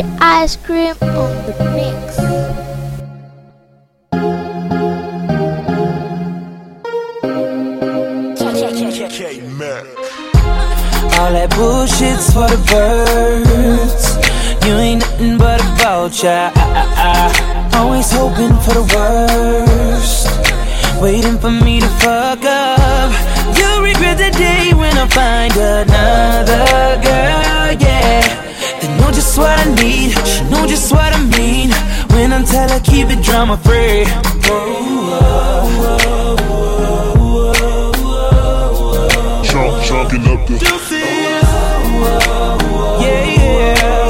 Ice Cream on the mix. All that bullshit's for the birds. You ain't nothing but a vulture. Always hoping for the worst. Waiting for me to fuck up. You'll regret the day when I find another girl, yeah. Know just what I need, she know just what I mean. When I tell her keep it drama free. Chunk, chunking up the. Yeah, yeah.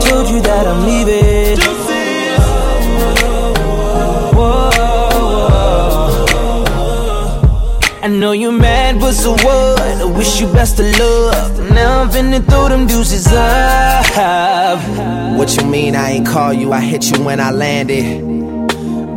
Told you that I'm leaving. I know you're mad, but so what? I wish you best of luck. Now I'm finna throw them deuces up. What you mean I ain't call you? I hit you when I landed.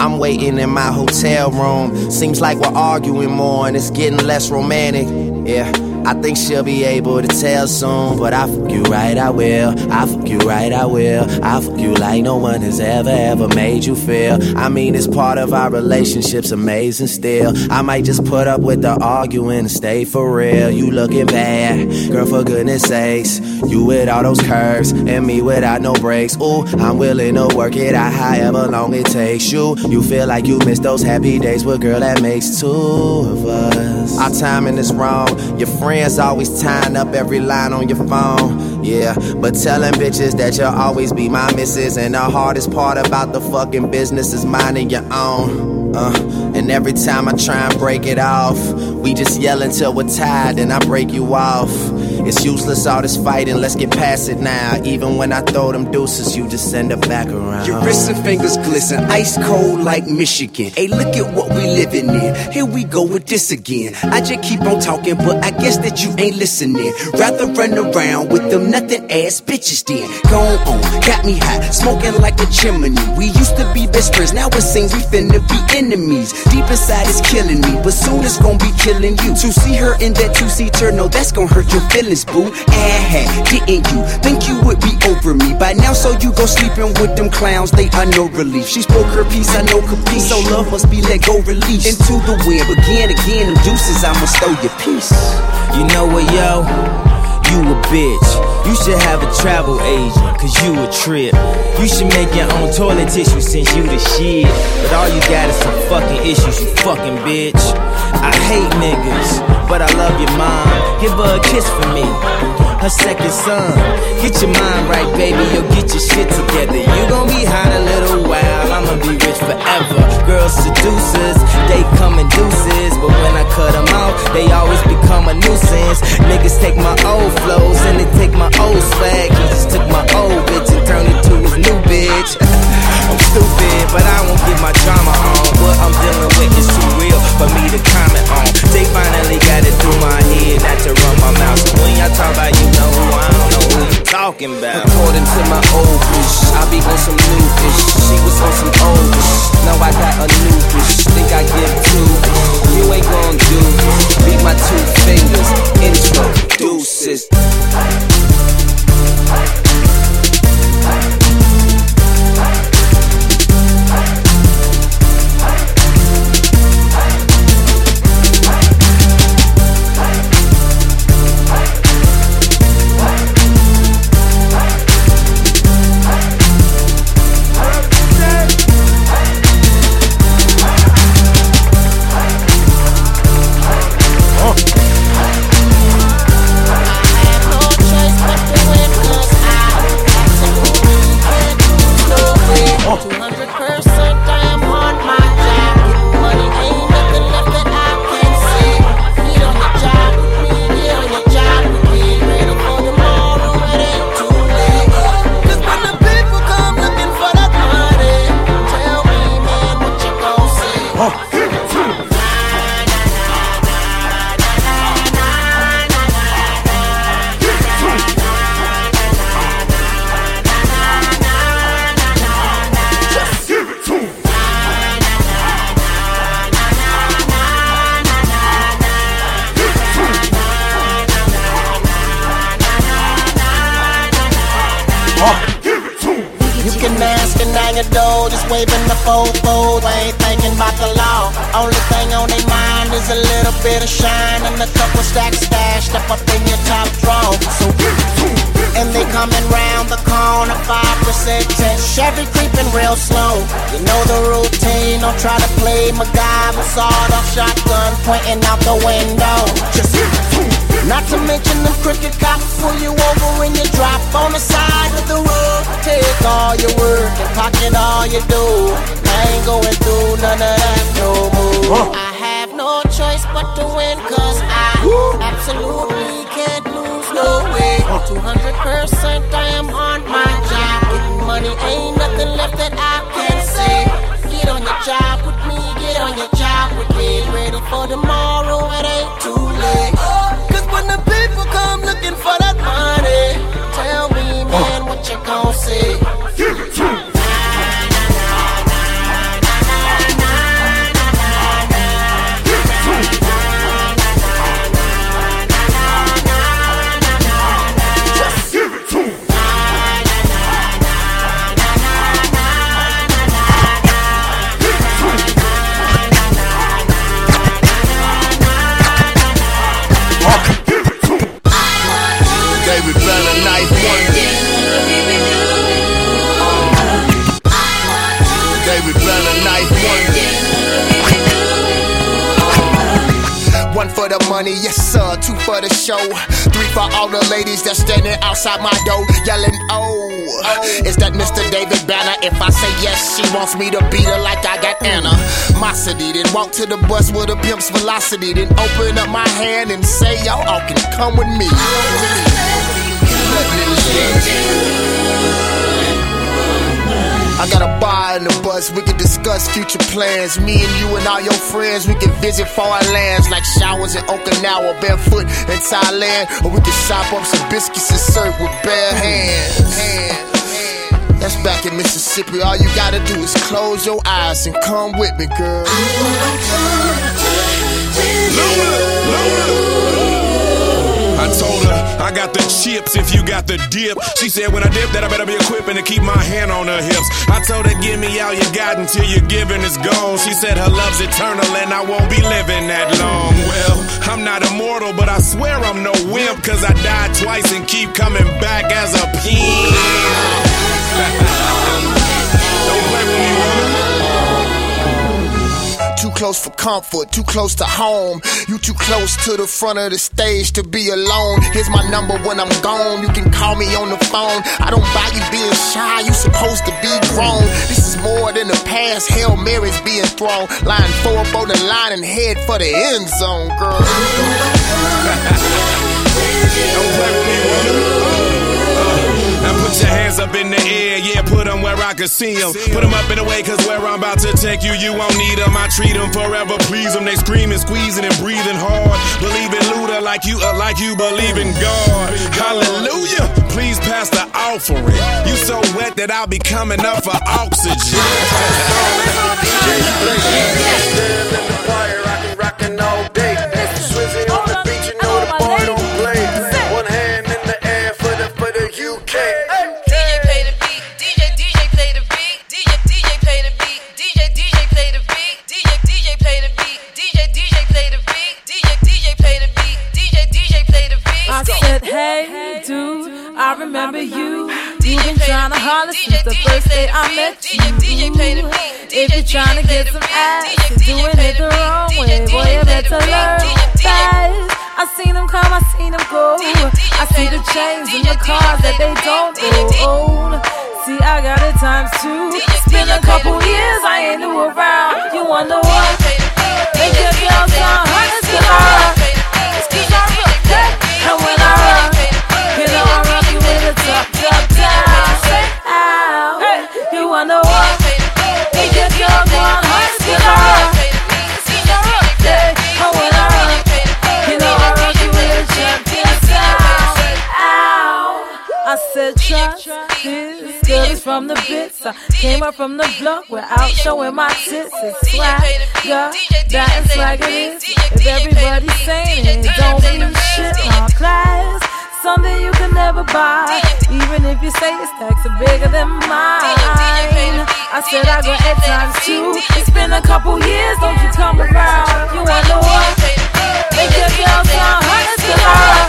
I'm waiting in my hotel room. Seems like we're arguing more and it's getting less romantic. Yeah, I think she'll be able to tell soon. But I fuck you right, I will. I fuck you right, I will. I fuck you like no one has ever, ever made you feel. I mean, it's part of our relationship's amazing still. I might just put up with the arguing and stay for real. You looking bad, girl, for goodness sakes. You with all those curves and me without no breaks. Ooh, I'm willing to work it out however long it takes you. You feel like you missed those happy days with girl that makes two of us. Our timing is wrong. Your friends always tying up every line on your phone. Yeah, but telling bitches that you'll always be my missus. And the hardest part about the fucking business is minding your own. Uh, and every time I try and break it off, we just yell until we're tired and I break you off. It's useless all this fighting, let's get past it now. Even when I throw them deuces, you just send it back around. Your wrists and fingers glisten, ice cold like Michigan. Hey, look at what we living in. Here we go with this again. I just keep on talking, but I guess that you ain't listening. Rather run around with them nothing ass bitches then. Go on, got me hot, smoking like a chimney. We used to be best friends, now it seems we finna be enemies. Deep inside it's killing me, but soon it's gonna be killing you. To see her in that two-seater, no, that's gonna hurt your feelings, boo. Ah, didn't you think you would be over me by now? So you go sleeping with them clowns, they are no relief. She spoke her piece, I know capiche. So love must be let go, release into the wind. Begin again, them deuces, I'ma stow your peace. You know what, yo? You a bitch. You should have a travel agent, cause you a trip. You should make your own toilet tissue since you the shit. But all you got is some fucking issues, you fucking bitch. I hate niggas, but I love your mom. Give her a kiss for me. Her second son. Get your mind right, baby. Yo, get your shit together. You gon' be hot a little while. I'ma be rich forever. Girls seducers, they come in deuces. But when I cut them off, they always become a nuisance. Niggas take my old flows and they take my old swag. He just took my old bitch and turned it to his new bitch. I'm stupid, but I won't get my drama on. What I'm dealing with is too real for me to comment on. They finally got it through my head, not to run my mouth. So when y'all talk about you know who, I don't know who you talking about. According to my old bitch, I be on some new bitch. To play MacGyver, sawed off shotgun pointing out the window. Just not to mention them crooked cops pull you over when you drop on the side of the road. Take all your work and pocket all you do. I ain't going through none of that no more. I have no choice but to win, cause I absolutely can't lose no way. 200% I am on my job. Getting money ain't nothing left that I can say. Get on your job on your job with me. Ready for tomorrow, it ain't too late. Cause when the people come looking for that money, tell me, man, what you gon' say? The money, yes sir. Two for the show. Three for all the ladies that's standing outside my door yelling, oh. Is that Mr. David Banner? If I say yes, she wants me to beat her like I got Anna. Mosity, then walk to the bus with a pimp's velocity. Then open up my hand and say, y'all all can come with me. I got a bar in the bus, we can discuss future plans. Me and you and all your friends, we can visit foreign lands like showers in Okinawa, barefoot in Thailand. Or we can shop up some biscuits and serve with bare hands. Hands. That's back in Mississippi. All you gotta do is close your eyes and come with me, girl. I told her I got the chips if you got the dip. She said when I dip that I better be equipping to keep my hand on her hips. I told her give me all you got until your giving is gone. She said her love's eternal and I won't be living that long. Well, I'm not immortal, but I swear I'm no wimp cause I died twice and keep coming back as a pimp. close for comfort, too close to home. You too close to the front of the stage to be alone. Here's my number when I'm gone. You can call me on the phone. I don't buy you being shy, you supposed to be grown. This is more than the past. Hail Mary's being thrown. Line four up on the line and head for the end zone, girl. Your hands up in the air, yeah, put them where I can see them. Put them up in the way, cause where I'm about to take you, you won't need them. I treat them forever, please them. They screaming, squeezing, and breathing hard. Believe in Luda like you, uh, like you believe in God. Hallelujah. Please pass the offering. You so wet that I'll be coming up for oxygen. I remember you. You've been trying to holler since the first day I met you. If you're trying to get some ass, you're doing it the wrong way. Boy, you better learn fast. I seen them come, I seen them go. I see the chains in the cars that they don't own. See, I got it times two. It's been a couple years, I ain't new around. You wonder what? Make your girl sound hot as rock. It's 'cause I rock that. And when I came up from the block, we're showing my tits. It's swag, yeah, that is swag it is. If everybody's saying it, don't mean shit. Our class something you can never buy. Even if you say your stacks are bigger than mine. I said I got eight times two. It's been a couple years, don't you come around. You wonder what? They give y'all some hundreds to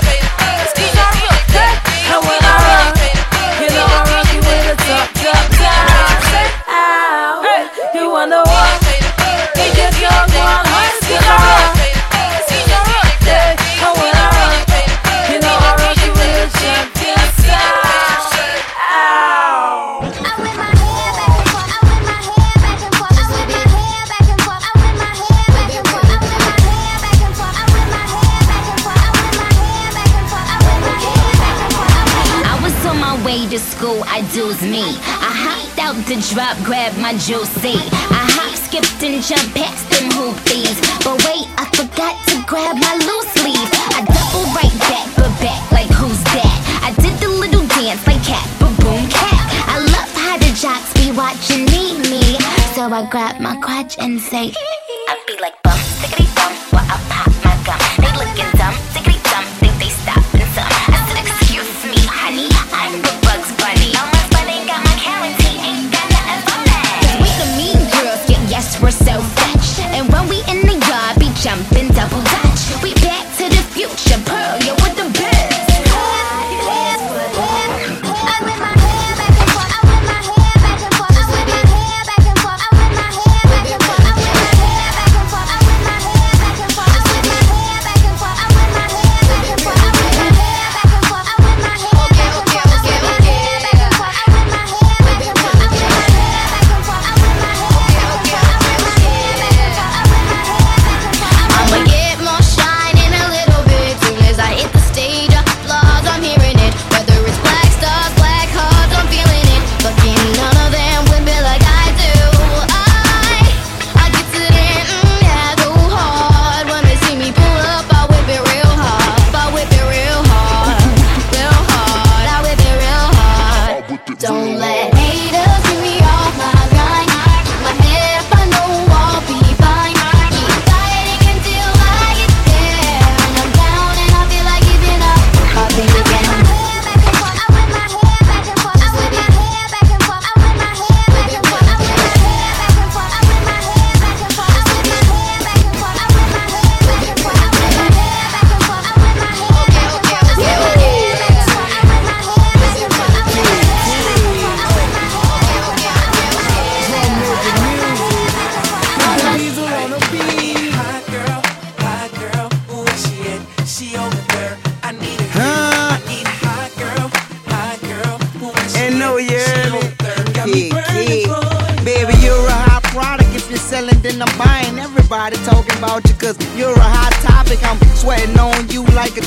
way to school, I do's me. I hopped out the drop, grabbed my juicy. I hop, skipped and jumped past them hoopies. But wait, I forgot to grab my loose leaf. I double right back, but back like who's that? I did the little dance like cat, but boom cat. I love how the jocks be watching me, me. So I grab my crotch and say,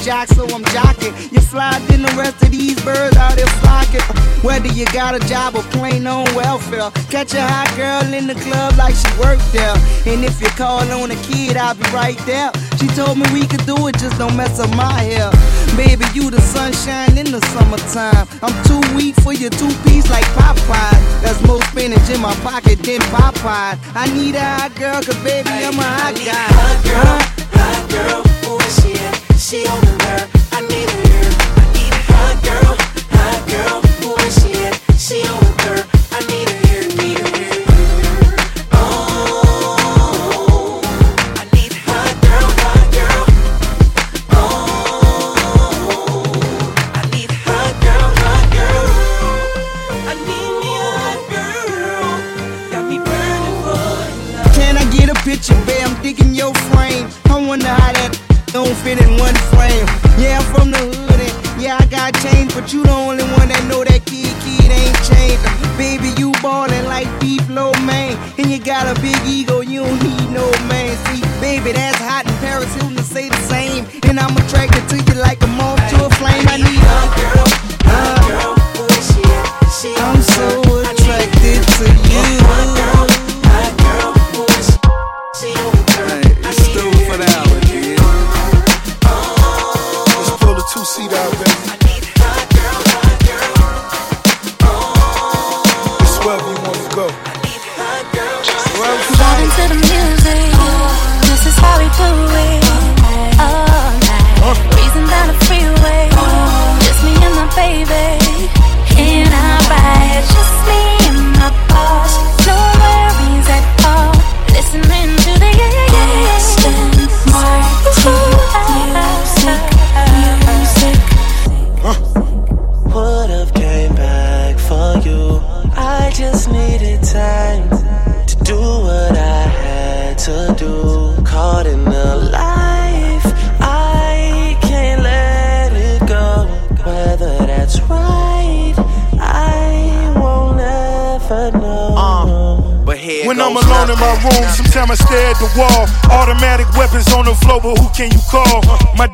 jock, so I'm jocking. You fly than the rest of these birds out there flocking. Whether you got a job or plain on welfare. Catch a hot girl in the club like she worked there. And if you call on a kid, I'll be right there. She told me we could do it, just don't mess up my hair. Baby, you the sunshine in the summertime. I'm too weak for your two piece like Popeye. That's more spinach in my pocket than Popeye. I need a hot girl, cause baby, I'm a hot guy. Hot girl, hot girl, she? She on the and you got a big ego, you don't need no man. See, baby, that's hot in Paris Hilton to say the same, and I'm attracted to you like a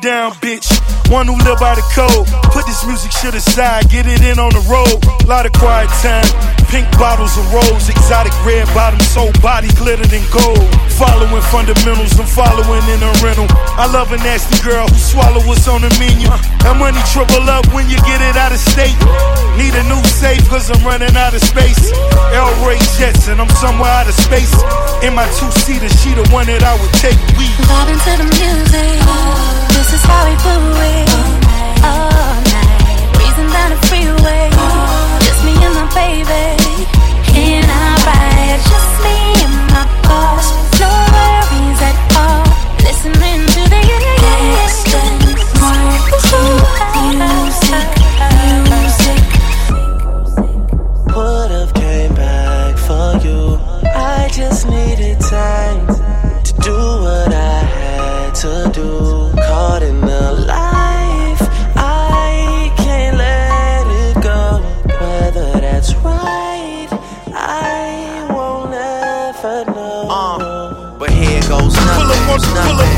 down bitch, one who live by the code. Put this music shit aside, get it in on the road. Lot of quiet time, pink bottles and rolls, exotic red bottoms, soul body glittered in gold. Following fundamentals, I'm following in a rental. I love a nasty girl who swallow what's on the menu. That money triple up when you get it out of state. Need a new safe, cause I'm running out of space. L Ray Jets, and I'm somewhere out of space. In my two seater, she the one that I would take. We Vibing to the music. This is how we do it. Oh, All night. Down the freeway. Just me and my baby. In our ride. Just me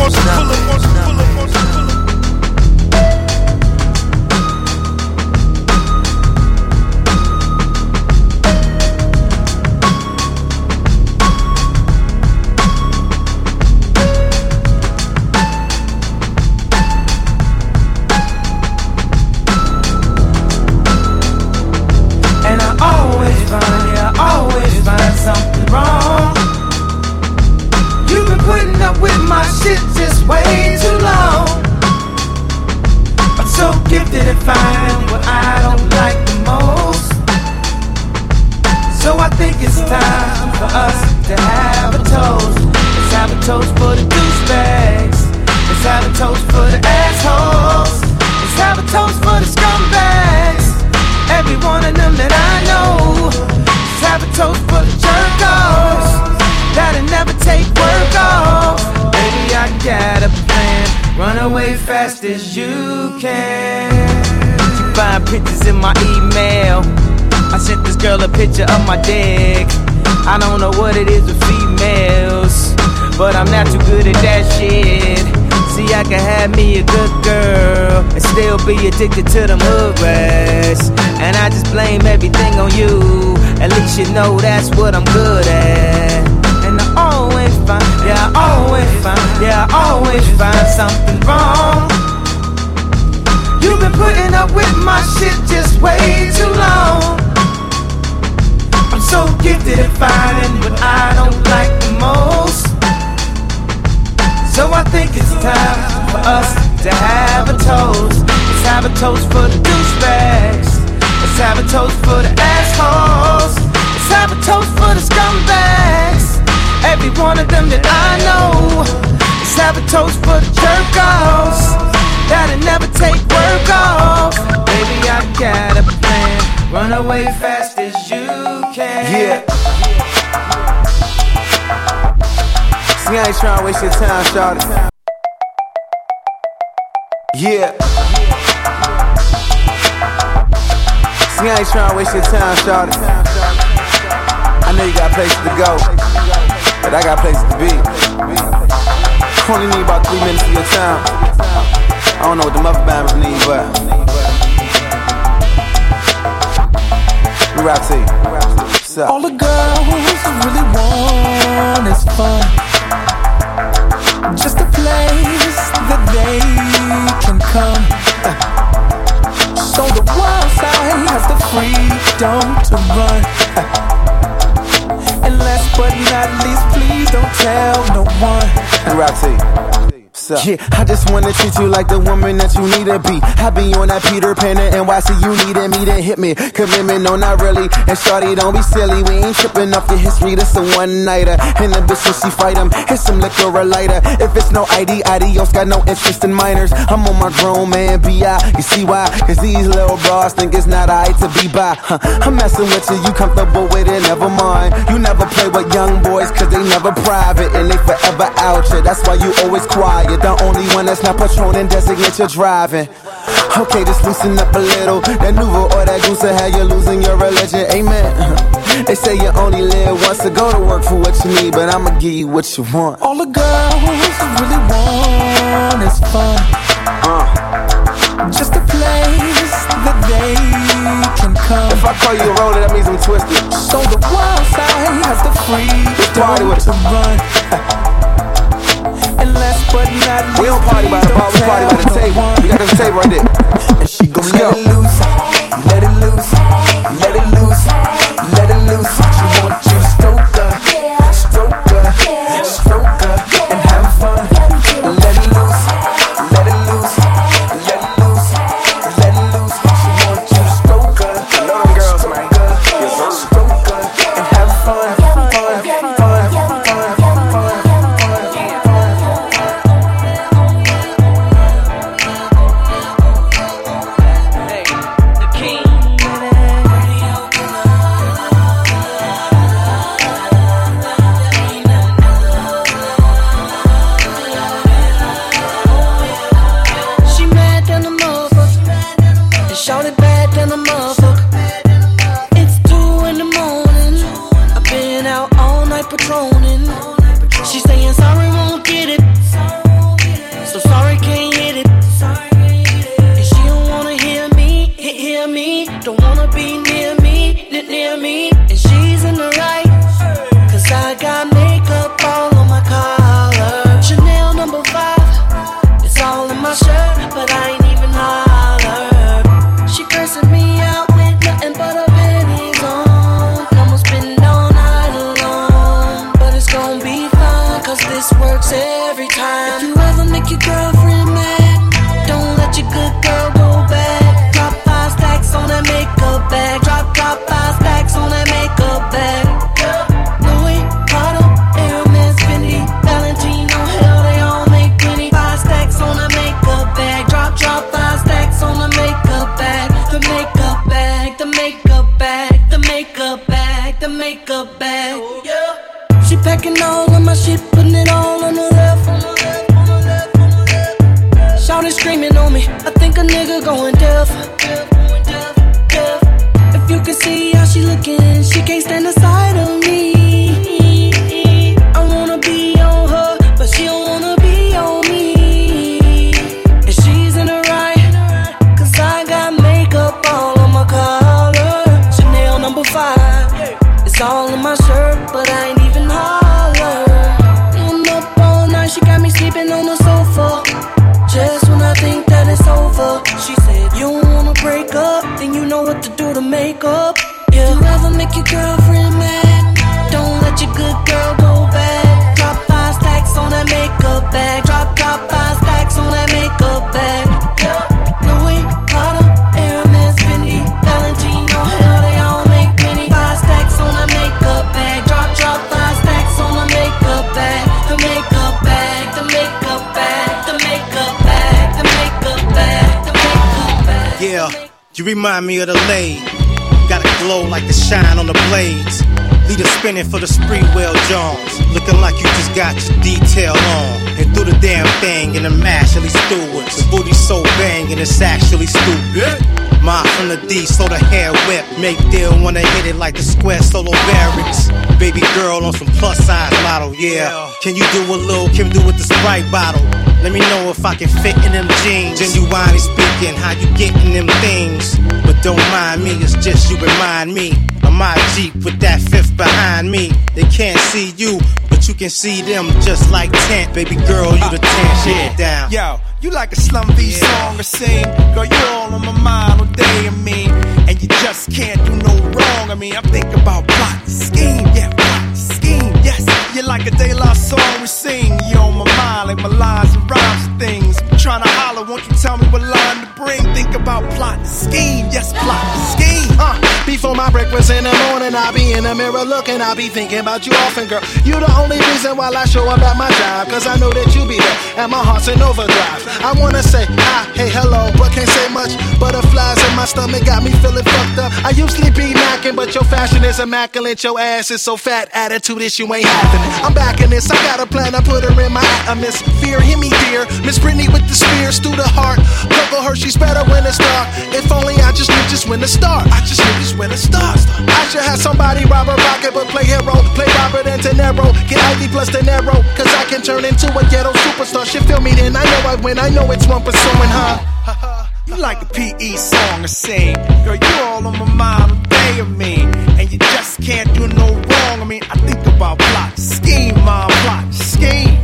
up once, pull Run away fast as you can. Find pictures in my email. I sent this girl a picture of my dick. I don't know what it is with females, but I'm not too good at that shit. See, I can have me a good girl and still be addicted to them hood rats. And I just blame everything on you. At least you know that's what I'm good at. Always find, yeah, I always find, yeah, I always find something wrong. You've been putting up with my shit just way too long. I'm so gifted at finding what I don't like the most. So I think it's time for us to have a toast. Let's have a toast for the douchebags. Let's have a toast for the assholes. Let's have a toast for the scumbags. Every one of them that I know. Let's have a toast for the jerk-offs that'll never take work off. Baby, I got a plan. Run away fast as you can. Yeah. See, I ain't trying to waste your time, shawty. Yeah. See, I ain't trying to waste your time, shawty. I know you got places to go, but I got places to be. Only need about three minutes of your time. I don't know what the mother bammers need, but we rap to. All the girls who really want is fun. Just a place that they can come. So the wild side has the freedom to run. And last but not least, please don't tell no one. We rap you. Yeah, I just wanna treat you like the woman that you need to be. I be on that Peter Pan and NYC, you needed me to hit me. Commitment, no, not really. And shorty, don't be silly, we ain't tripping off your history. This a one nighter. And the bitch, she fight him, hit some liquor or lighter. If it's no ID, adios, got no interest in minors. I'm on my grown man, B.I. You see why? Cause these little bras think it's not alright to be by. Huh, I'm messing with you, you comfortable with it, never mind. You never play with young boys, cause they never private. And they forever out here, that's why you always quiet. The only one that's not patrolling designate you're driving. Okay, just loosen up a little. That Nuvo or that goose will have you losing your religion. Amen. They say you only live once, so go to work for what you need, but I'ma give you what you want. All the girls really want is fun. Uh. Just a place that they can come. If I call you a roller, that means I'm twisted. So the wild side has the Party with to run. And last but not We don't party by the bar, we party by the table. We got this table right there. And she gon' let it loose, let it loose, let it loose, let it loose. She want all in my shirt, but I ain't you remind me of the lady. Got a glow like the shine on the blades. Lead a spinning for the spree wheel Jones. Looking like you just got your detail on. And threw the damn thing in the mash, Ellie Stewart's. The booty so banging, it's actually stupid. My from the D, so the hair whip. Make deal wanna hit it like the square solo barracks. Baby girl on some plus size model, yeah. Can you do a little Kim do with the Sprite bottle? Let me know if I can fit in them jeans. Genuinely speaking, how you getting them things? But don't mind me, it's just you remind me of my Jeep with that fifth behind me. They can't see you, but you can see them just like tent. Baby girl, you the tent, shit down. Yo, you like a Slum V song or sing? Girl, you all on my mind all day, I mean. And you just can't do no wrong. I mean, I'm thinking about plot, scheme, yeah. You're like a De La song we sing. You on my mind, like my lines and rhymes and things. Trying to holler, won't you tell me what line to bring? Think about plot, and scheme, yes, plot, and scheme. Uh, before my break breakfast in the morning. I be in the mirror looking, I be thinking about you often, girl. You the only reason why I show up at my job, cause I know that you be there, and my heart's in overdrive. I wanna say hi, hey, hello, but can't say much. Butterflies in my stomach got me feeling fucked up. I usually be knocking, but your fashion is immaculate. Your ass is so fat, attitude issue ain't happening. I'm back in this, I got a plan, I put her in my atmosphere. Hear me, dear. Miss Britney with the spears through the heart. Coco Hershey's better when it's dark. If only I just knew just when to start. I just knew just when to start. I should have somebody rob a rocket, but play hero. Play Robert and De Niro. Get ID plus De Niro. Cause I can turn into a ghetto superstar. Shit, feel me then. I know I win. I know it's one pursuing, huh? You like a PE song to sing. Girl, you all on my mind all day me. And you just can't do no wrong. I mean, I think about plot, scheme, my plot, scheme.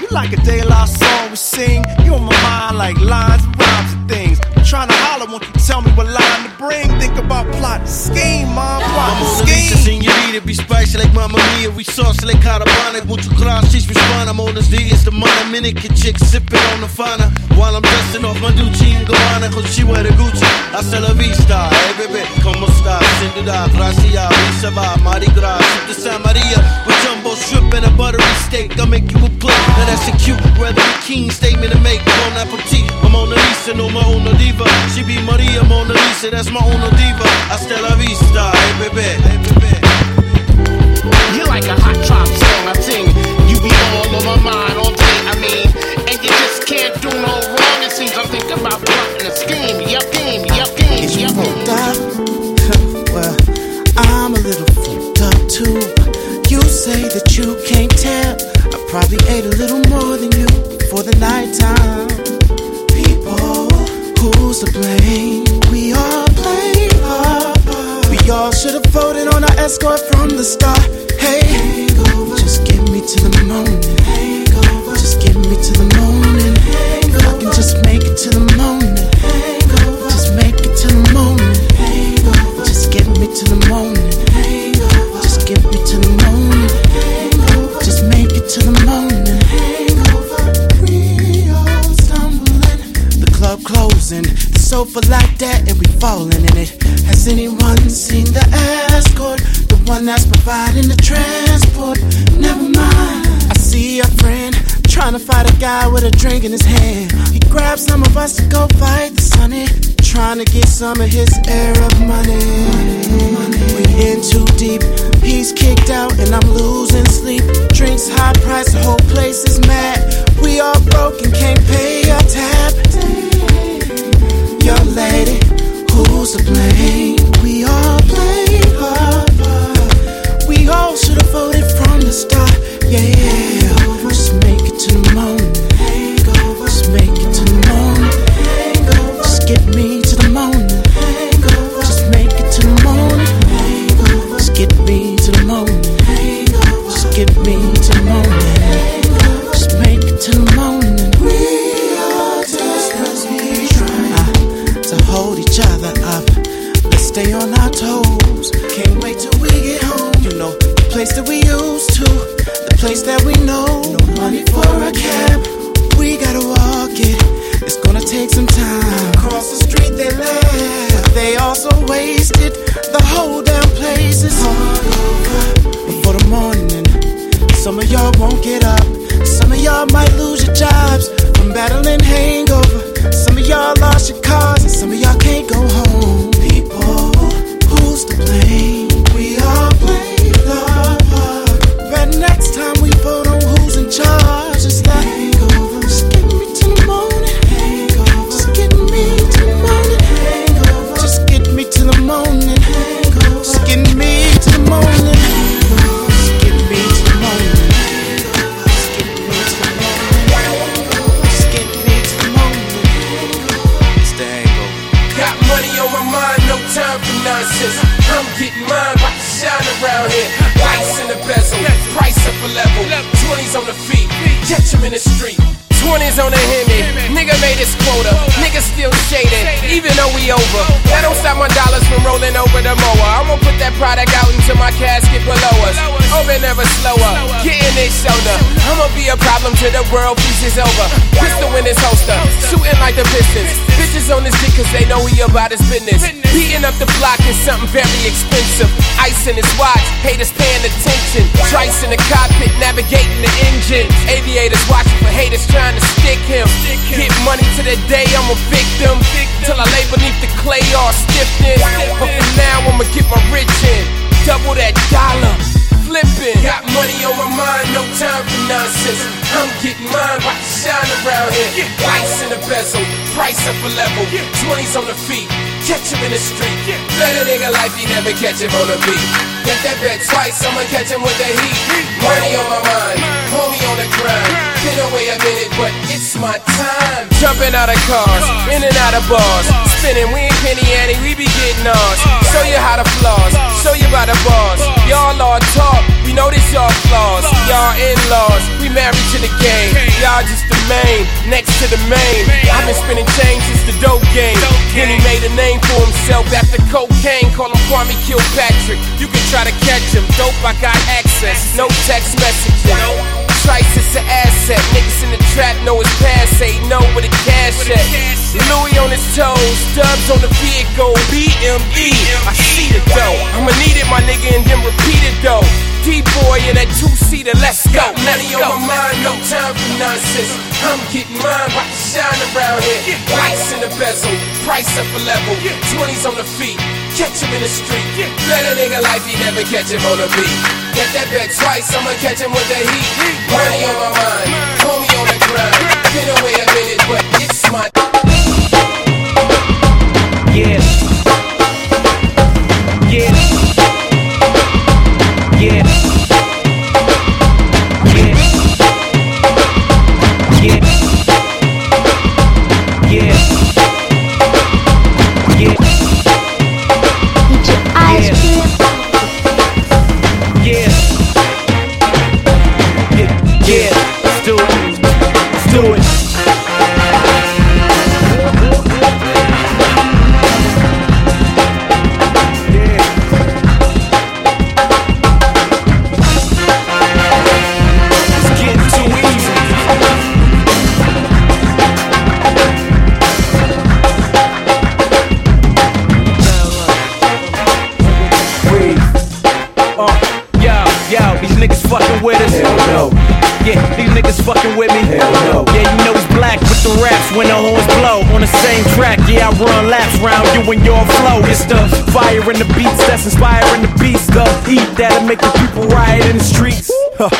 You like a La song we sing. You on my mind like lines rhymes and things. I'm trying to won't you tell me what line to bring? Think about plot, scheme, mom, plot, I'm on the Lisa, scheme. senorita, be spicy like Mamma Mia. We sauce like Carabana. Won't you cross, she's respond. I'm on the Z, it's the money. Minute chick sipping on the fauna. While I'm dusting off my Gucci and Gabbana, cause she wear the Gucci. I sell la vista, hey baby, como está? Sin duda, gracias, Visa va, Mardi Gras, Sip the San Maria. With jumbo shrimp and a buttery steak, I'll make you a plate. Now that's a cute, rather a keen statement to make. Bon appetit, I'm on the Lisa, no my own diva. She be Maria Mona Lisa, that's my own diva. Hasta la vista, hey baby, hey baby. You like a hot trap song I sing. You be all on my mind all day, I mean. And you just can't do no wrong. It seems I'm thinking about plotting a scheme. Yup, game, yup, game, Is you yup, fucked up? well, I'm a little fucked up too. You say that you can't tell. I probably ate a little more than you for the nighttime. People, who's to blame? We all blame. We all should have voted on our escort from the start. Hey, just get me to the morning. Just get me to the morning. If I can just make it to the morning. Just make it to the morning. Just get me to the morning. Just get me to the morning. Just make it to the morning. We closing. The sofa like that, and we falling in it. Has anyone seen the escort? The one that's providing the transport. Never mind. I see a friend trying to fight a guy with a drink in his hand. He grabs some of us to go fight the sunny. Trying to get some of his Arab money. We're in too deep. He's kicked out and I'm losing sleep. Drinks high price, the whole place is mad. We all broke and can't pay our tab. Young lady, who's to blame? We all blame her. We all should have voted from the start. Yeah, just make it to the morning. Of y'all won't get up. Some of y'all might lose your jobs from battling hangover. World, peace is over. Pistol in his holster, shooting like the Pistons. Bitches on his dick cause they know he about his business. Beating up the block is something very expensive. Ice in his watch, haters paying attention. Trice in the cockpit, navigating the engine. Aviators watching for haters trying to stick him. Get money to the day I'm a victim. Till I lay beneath the clay all stiffness. But for now I'ma get my rich in. Double that dollar. Flipping. Got money on my mind, no time for nonsense. I'm getting mine, about to shine around here. Ice in the bezel, price up a level. 20s on the feet, catch him in the street. Let a nigga life, he never catch him on the beat. Get that bet twice, I'ma catch him with the heat. Money on my mind, on the grind. Been away a minute, but it's my time. Jumping out of cars, in and out of bars. Spinning, we ain't penny Annie, we be getting ours. Show you how to flaws, show you by the bars. Y'all all talk, we know this y'all flaws. Y'all in-laws, we married to the game. Y'all just the main, next to the main. I've been spinning change since the dope game. Then he made a name for himself after cocaine. Call him Kwame Kilpatrick. You can try to catch him. Dope, I got access. No text messaging. Trice, it's an asset. Niggas in the trap know it's past. Say no with a cash at. Louis on his toes, dubs on the vehicle. BME, I see the dough. I'ma need it, my nigga, and then repeat it though. D-boy in that two-seater, let's go. Money on my mind, no time for nonsense. I'm getting mine, to shine around here. Ice in the bezel, price up a level. 20s on the feet, catch him in the street. Let a nigga life, he never catch him on the beat. Get that bet twice, I'ma catch him with the heat. Money on my mind, on the grind. Been away a minute, but it's my. Yeah. Round you're your flow. It's the fire in the beats that's inspiring the beats. The heat that'll make the people riot in the streets. Huh.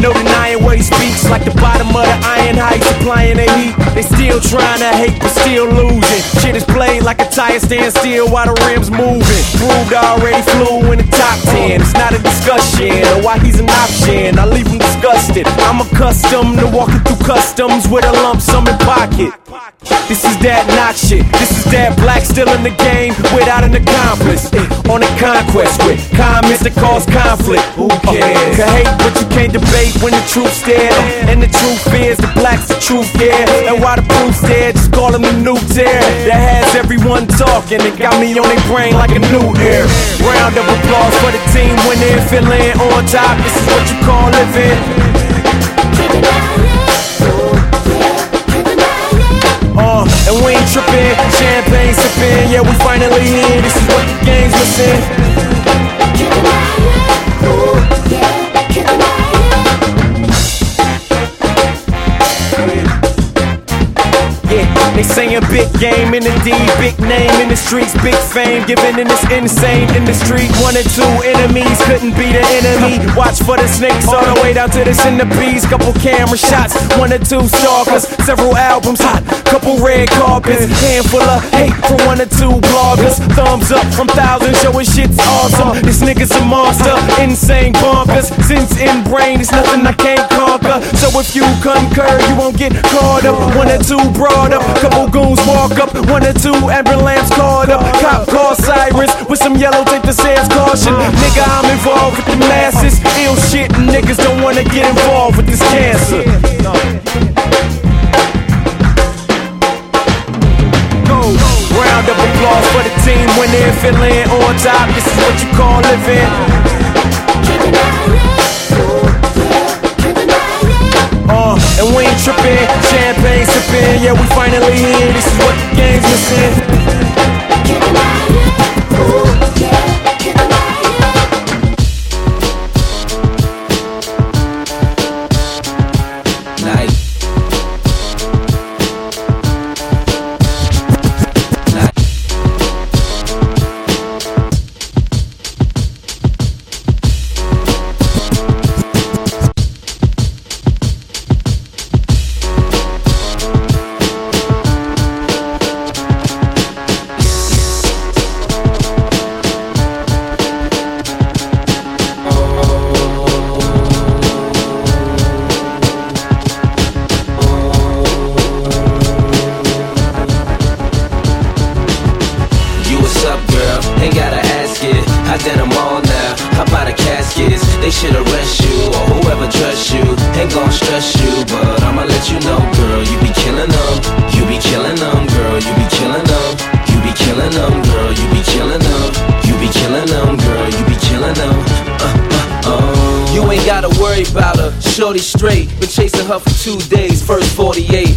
No denying what he speaks, like the bottom of the iron heights, supplying the heat. They still trying to hate, but still losing. Shit is played like a tire stand still while the rims moving. Proved already flew in the top 10. It's not a discussion of why he's an option. I leave him disgusted. I'm accustomed to walking through customs with a lump sum in pocket. This is that not shit. This is that black still in the game without an accomplice. Eh, On a conquest with comments that cause conflict. Who cares? can hate, but you can't debate when the truth's there. And the truth is, the black's the truth, yeah. And why the proof's there, just call him the new tear. That has everyone talking. It got me on their brain like a new air. Round of applause for the team when they're feeling on top. This is what you call living. Uh, and we ain't tripping, champagne sipping. Yeah, we finally here. This is what the game's missing. They saying big game in the D, big name in the streets, big fame, given in this insane industry. One or two enemies couldn't be the enemy. Watch for the snakes all the way down to the centipedes. Couple camera shots, one or two stalkers, several albums hot, couple red carpets, handful of hate from one or two bloggers. Thumbs up from thousands, showing shit's awesome. This nigga's a monster, insane bonkers. Since in brain, it's nothing I can't conquer. So if you concur, you won't get caught up. One or two brought up, couple goons walk up, one or two ambulance called up. Cop call sirens with some yellow tape that says caution. Nigga, I'm involved with the masses. Ill shit, and niggas don't wanna get involved with this cancer. Round of applause for the team winning, feeling on top. This is what you call living. And we ain't tripping, champagne sipping. Yeah, we finally here. This is what the game's missing. Gon' stress you, but I'ma let you know, girl. You be killing them. You be killing them, girl. You be killing them. You be killing them, girl. You be killing them. You be killing them, girl. You be killing them. Uh, uh, oh. You ain't gotta worry about her, shorty straight. Been chasing her for two days, first 48.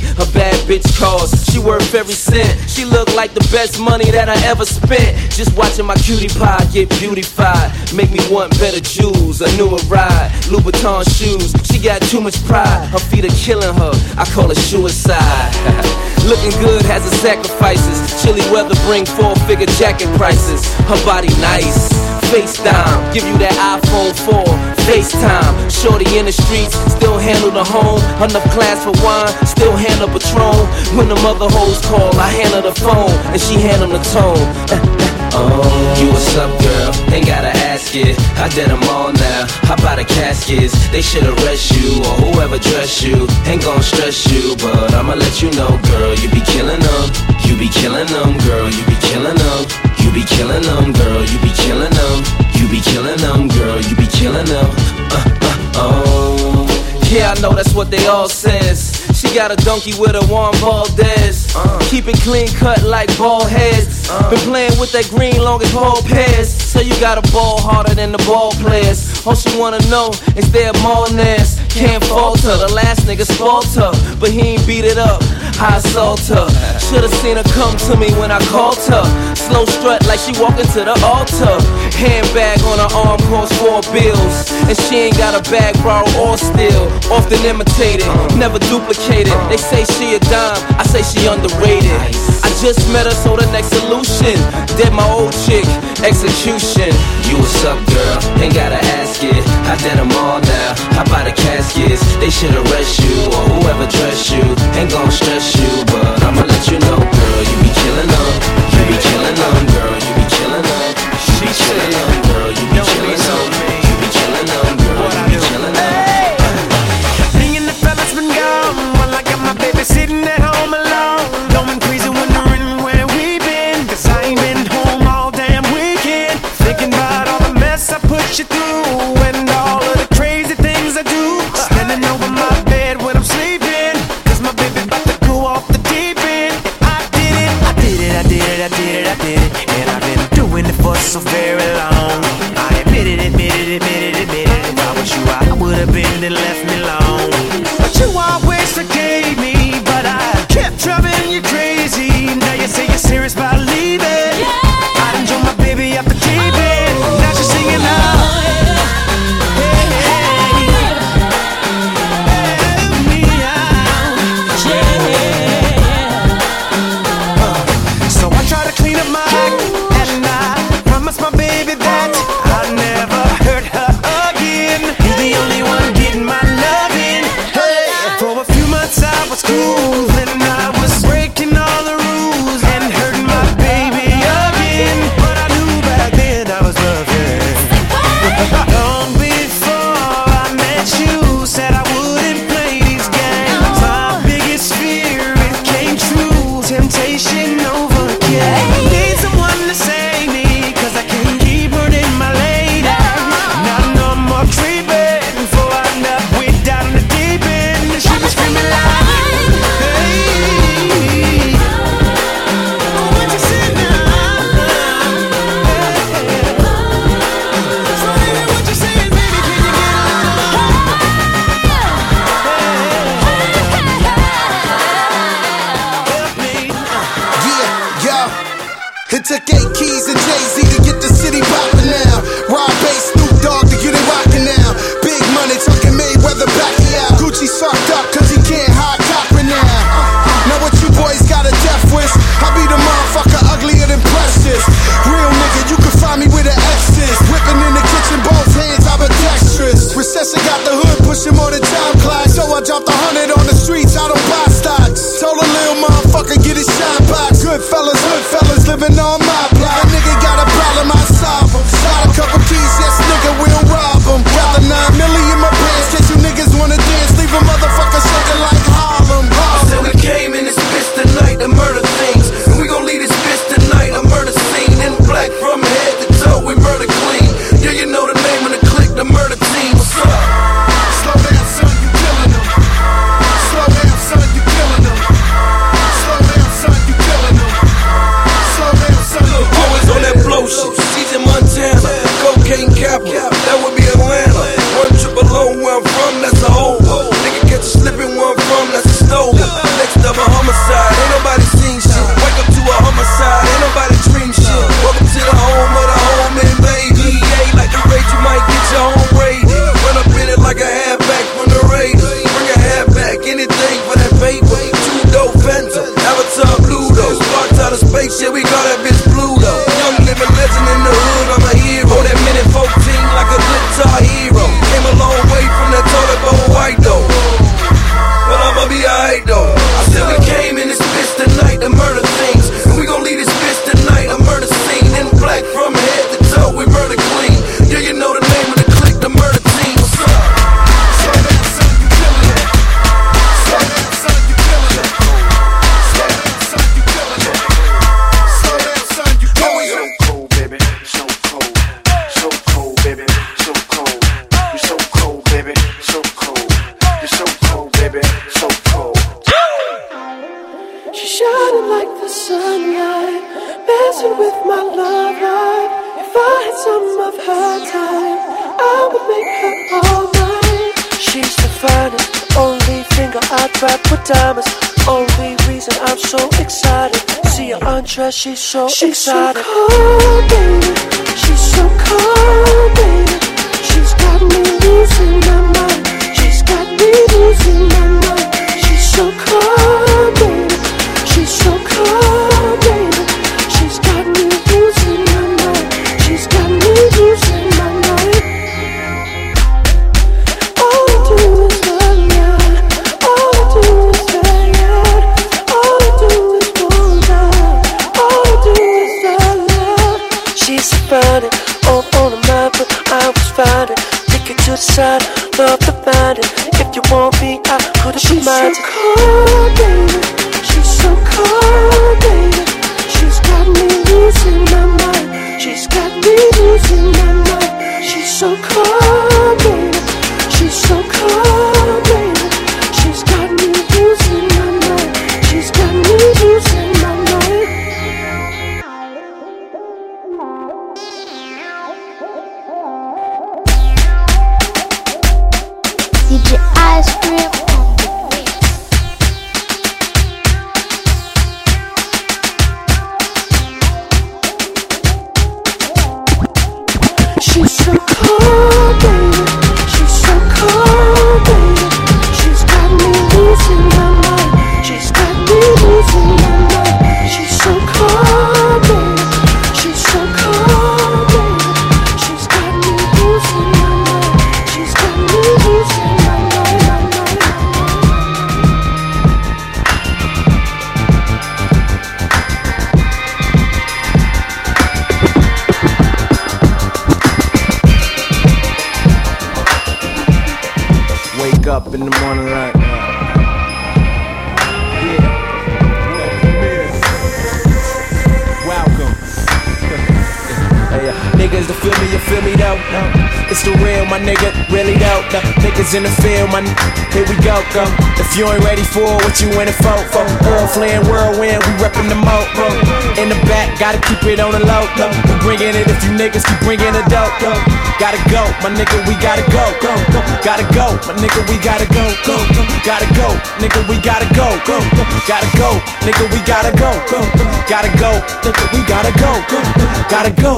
Bitch calls, she worth every cent. She look like the best money that I ever spent. Just watching my cutie pie get beautified. Make me want better jewels, a newer ride. Louboutin shoes, she got too much pride. Her feet are killing her, I call it suicide. Looking good has its sacrifices. Chilly weather bring four figure jacket prices. Her body nice. FaceTime, give you that iPhone 4. FaceTime, shorty in the streets, still handle the home. Enough class for wine, still handle Patron. When the mother hoes call, I handle the phone, and she handle the tone. Oh, you what's up, girl? Ain't gotta ask it. I did them all now. Hop out the caskets? They should arrest you or whoever dress you. Ain't gon' stress you, but I'ma let you know, girl. You be killing them. You be killing them, girl. You be killing them. You be killing them, girl. You be killing them. You be killing them, girl. You be killing them. Uh, uh, oh. Yeah, I know that's what they all says. She got a donkey with a Juan Valdez. Keep it clean cut like ball heads. Been playing with that green long as ball pairs. So you got a ball harder than the ball players. All she wanna know is their malness. Can't falter. The last nigga spoiled her, but he ain't beat it up. I assault her. Should've seen her come to me when I called her. Slow strut like she walking to the altar. Handbag on her arm costs four bills. And she ain't got a bag borrowed or steal. Often imitated, never duplicated. They say she a dime, I say she underrated. I just met her, so the next solution. Dead my old chick, execution. You what's up, girl? Ain't gotta ask it. I did them all now. How about the caskets? They should arrest you or whoever dressed you. Ain't gon' stress you, but I'ma let you know, girl. You be killing them. You be killing them, girl. You be killing them. You be killing them, Temptation overcame. She's so she's excited. I was finding. Take it to the side, love to find it. If you want me, I could've She's so cold, baby. Here we go, go. If you ain't ready for it, what you in it for? For Earl whirlwind, we reppin' the mo. mo. In the back, gotta keep it on the low. low. We bringing it if you niggas keep bringing it dope. Go. Gotta go, my nigga, we gotta go. go, go. Gotta go, my nigga, we gotta go. go, go. Gotta go, nigga, we gotta go. go, go. Gotta go, nigga, we gotta go. go, go. Gotta go, nigga, we gotta go. go, go. Gotta go,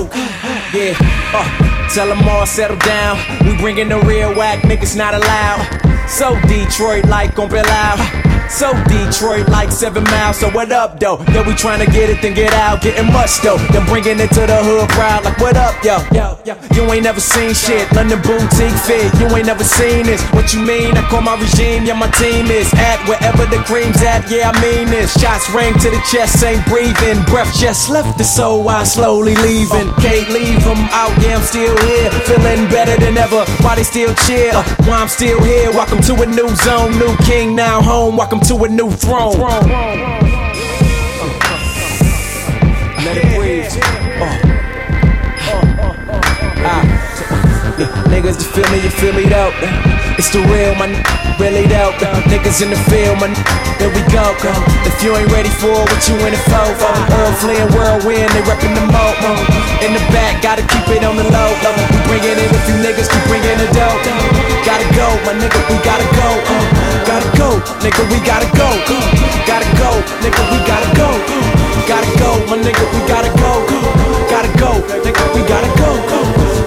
yeah. Uh, tell them all settle down. We bringing the real whack, niggas not allowed. So Detroit like on out. So Detroit like seven miles. So what up though? Yeah, we tryna get it, then get out, getting much though. Then bringing it to the hood proud. Like what up, yo? Yo, yo. You ain't never seen shit. London boutique fit. You ain't never seen this. What you mean? I call my regime. Yeah, my team is at wherever the cream's at. Yeah, I mean this. Shots ring to the chest, ain't breathing. Breath just left the soul. I slowly leaving. Can't leave 'em out. Yeah, I'm still here, feeling better than ever. Why they still cheer? Why I'm still here? Welcome to a new zone, new king now home. Welcome to a new throne. Let it breathe. Uh. Uh, uh, ah. Yeah, niggas, you feel me, you feel me though. It's the real, man, really though. Niggas in the field, man, there we go. go. If you ain't ready for it, what you in it for? for? Earl Flynn, whirlwind, they reppin' the mo. In the back, gotta keep it on the low. low. We bringing it if you niggas keep bringing the dough. Gotta go, my nigga, we gotta go. uh. Gotta go, nigga, we gotta go. Gotta go, nigga, we gotta go. Gotta go, my nigga, we gotta go. Gotta go, nigga, we gotta go.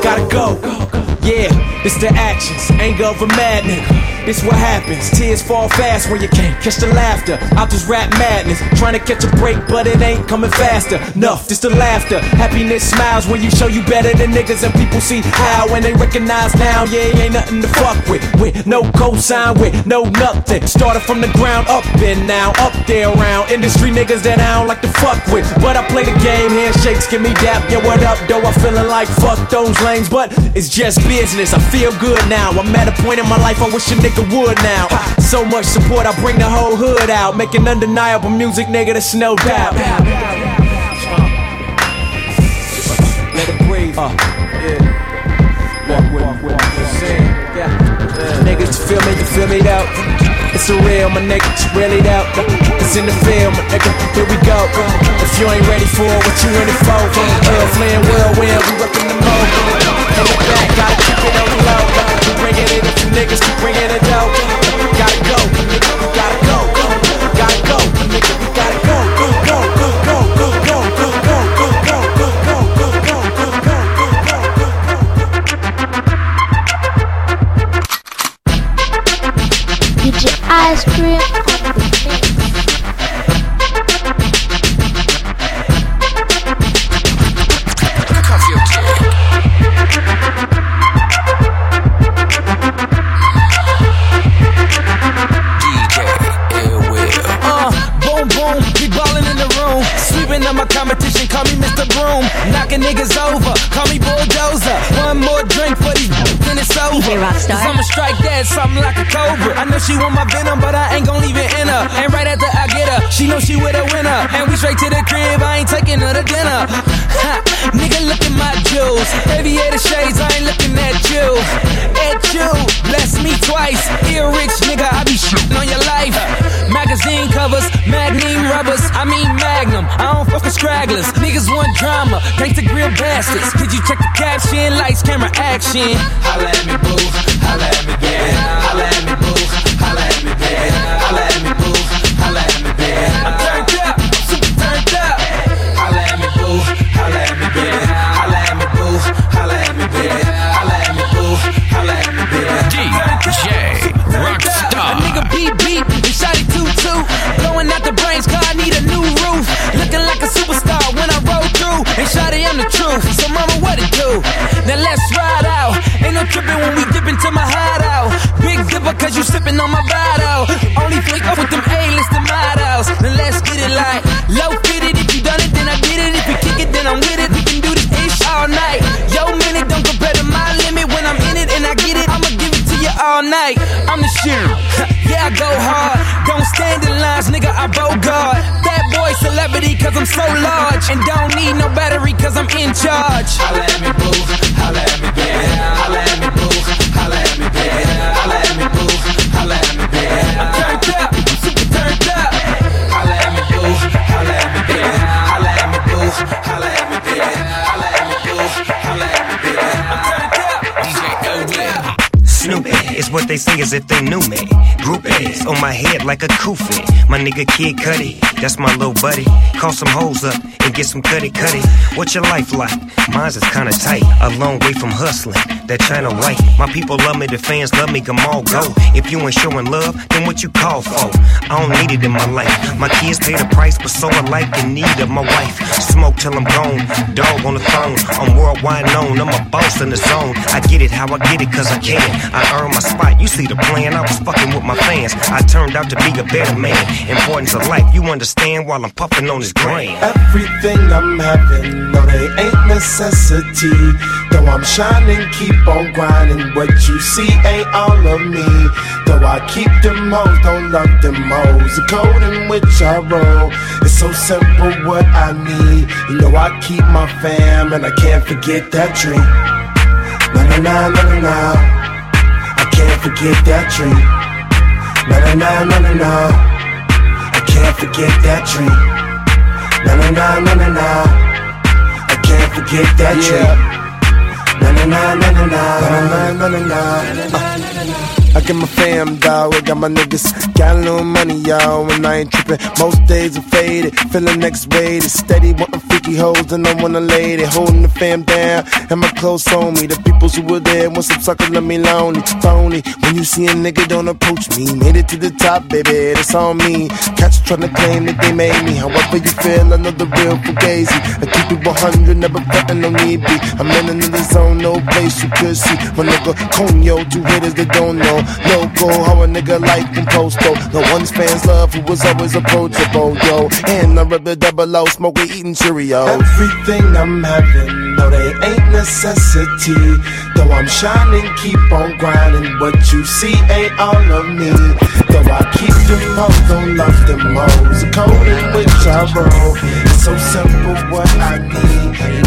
Gotta go. Yeah, it's the actions, anger of a mad nigga. This what happens. Tears fall fast when you can't catch the laughter. I just rap madness, trying to catch a break, but it ain't coming faster. Nuff, this the laughter. Happiness smiles when you show you better than niggas, and people see how when they recognize now. Yeah, ain't nothing to fuck with. With no cosign, with no nothing. Started from the ground up and now up there around industry niggas that I don't like to fuck with. But I play the game, handshakes give me dap. Yeah, what up, though? I'm feeling like fuck those lanes, but it's just business. I feel good now. I'm at a point in my life I wish a nigga would now. So much support, I bring the whole hood out. Making undeniable music, nigga, that's no doubt. Let it breathe. Uh, yeah. Walk with, walk with. Niggas, you feel me, you feel me though. It's a real, my niggas, really though. It's in the film, my nigga, here we go. If you ain't ready for it, what you in it for? Earl Flynn, whirlwind, we reppin' the mo. In the back, gotta keep it on the bringing it if you niggas keep bringing it out. Gotta go, nigga, gotta go, you gotta go, nigga, gotta go. She want my venom, but I ain't gon' leave it in her. And right after I get her, she know she with a winner. And we straight to the crib, I ain't taking her to dinner. Ha, nigga, look at my jewels. Aviator shades, I ain't looking at you. At you, bless me twice. Ear rich, nigga, I be shooting on your life. Magazine covers, magnum rubbers, I mean magnum. I don't fuck with scragglers. Niggas want drama, thanks to grill bastards. Could you check the caption? Lights, camera, action. Holla at me, boo. Holla at me, yeah. Holla at me, boo. At. Holla. DJ Rockstar. A nigga beep beep and shotty toot. Blowing out the brains, car need a new roof. Looking like a superstar when I roll through. And shotty, I'm the truth. So mama, what it do? Now let's ride out. Ain't no tripping when we dip into my hideout. You sipping on my bottle. Only flick up with them A-list models. Now let's get it like low fitted. If you done it, then I did it. If you kick it, then I'm with it. We can do this ish all night. Yo, minute don't compare to my limit. When I'm in it and I get it, I'ma give it to you all night. I'm the shit. yeah, I go hard. Don't stand in lines, nigga. I bogart. That boy celebrity cause I'm so large. And don't need no battery cause I'm in charge. Holla at me, boo. Holla at me, yeah. Holla at me, boo. Holla at me, yeah. Holla at me, boo. Yeah. What they say as if they knew me. Groupies on my head like a kufi. My nigga Kid Cudi, that's my little buddy. Call some hoes up and get some cutty cutty. What's your life like? Mine's is kinda tight, a long way from hustling. That China white, my people love me, the fans love me, come all go. If you ain't showing love, then what you call for? I don't need it in my life. My kids pay the price, but so alike in need of my wife. Smoke till I'm gone, dog on the phone. I'm worldwide known, I'm a boss in the zone. I get it how I get it, cause I can. I earn my spot, you see the plan, I was fucking with my fans. I turned out to be a better man. Importance of life, you understand while I'm puffing on this grain. Everything I'm having, no, they ain't necessity. Though I'm shining, keep on grinding. What you see ain't all of me. Though I keep them hoes, don't love them hoes. The code in which I roll is so simple. What I need, you know, I keep my fam, and I can't forget that dream. Na na na na na can't forget that dream. Na na na na na na. I can't forget that dream. Na na na na na na. I can't forget that dream. Na na na na na na. Na na na na na. I get my fam, dawg. I got my niggas. Got a little money, y'all, and I ain't trippin'. Most days are faded. Feeling next way. It's steady, wantin' freaky hoes, and I want a lady. Holding the fam down, and my clothes on me. The peoples who were there want some suckers, let me lonely. Phony. When you see a nigga, don't approach me. Made it to the top, baby, that's on me. Catch tryna claim that they made me. However you feel, I know the real fugazi. I keep it 100, never frontin', no need be. I'm in another zone, no place you could see. My nigga, Conyo, two hitters that don't know. Loco, how a nigga like them posto. No one's fans love who was always approachable, yo. And I rub the double O, smoke smoking, eating Cheerios. Everything I'm having, no, they ain't necessity. Though I'm shining, keep on grinding. What you see ain't all of me. Though I keep them hoes, don't love them hoes. The code in which I roll. It's so simple what I need.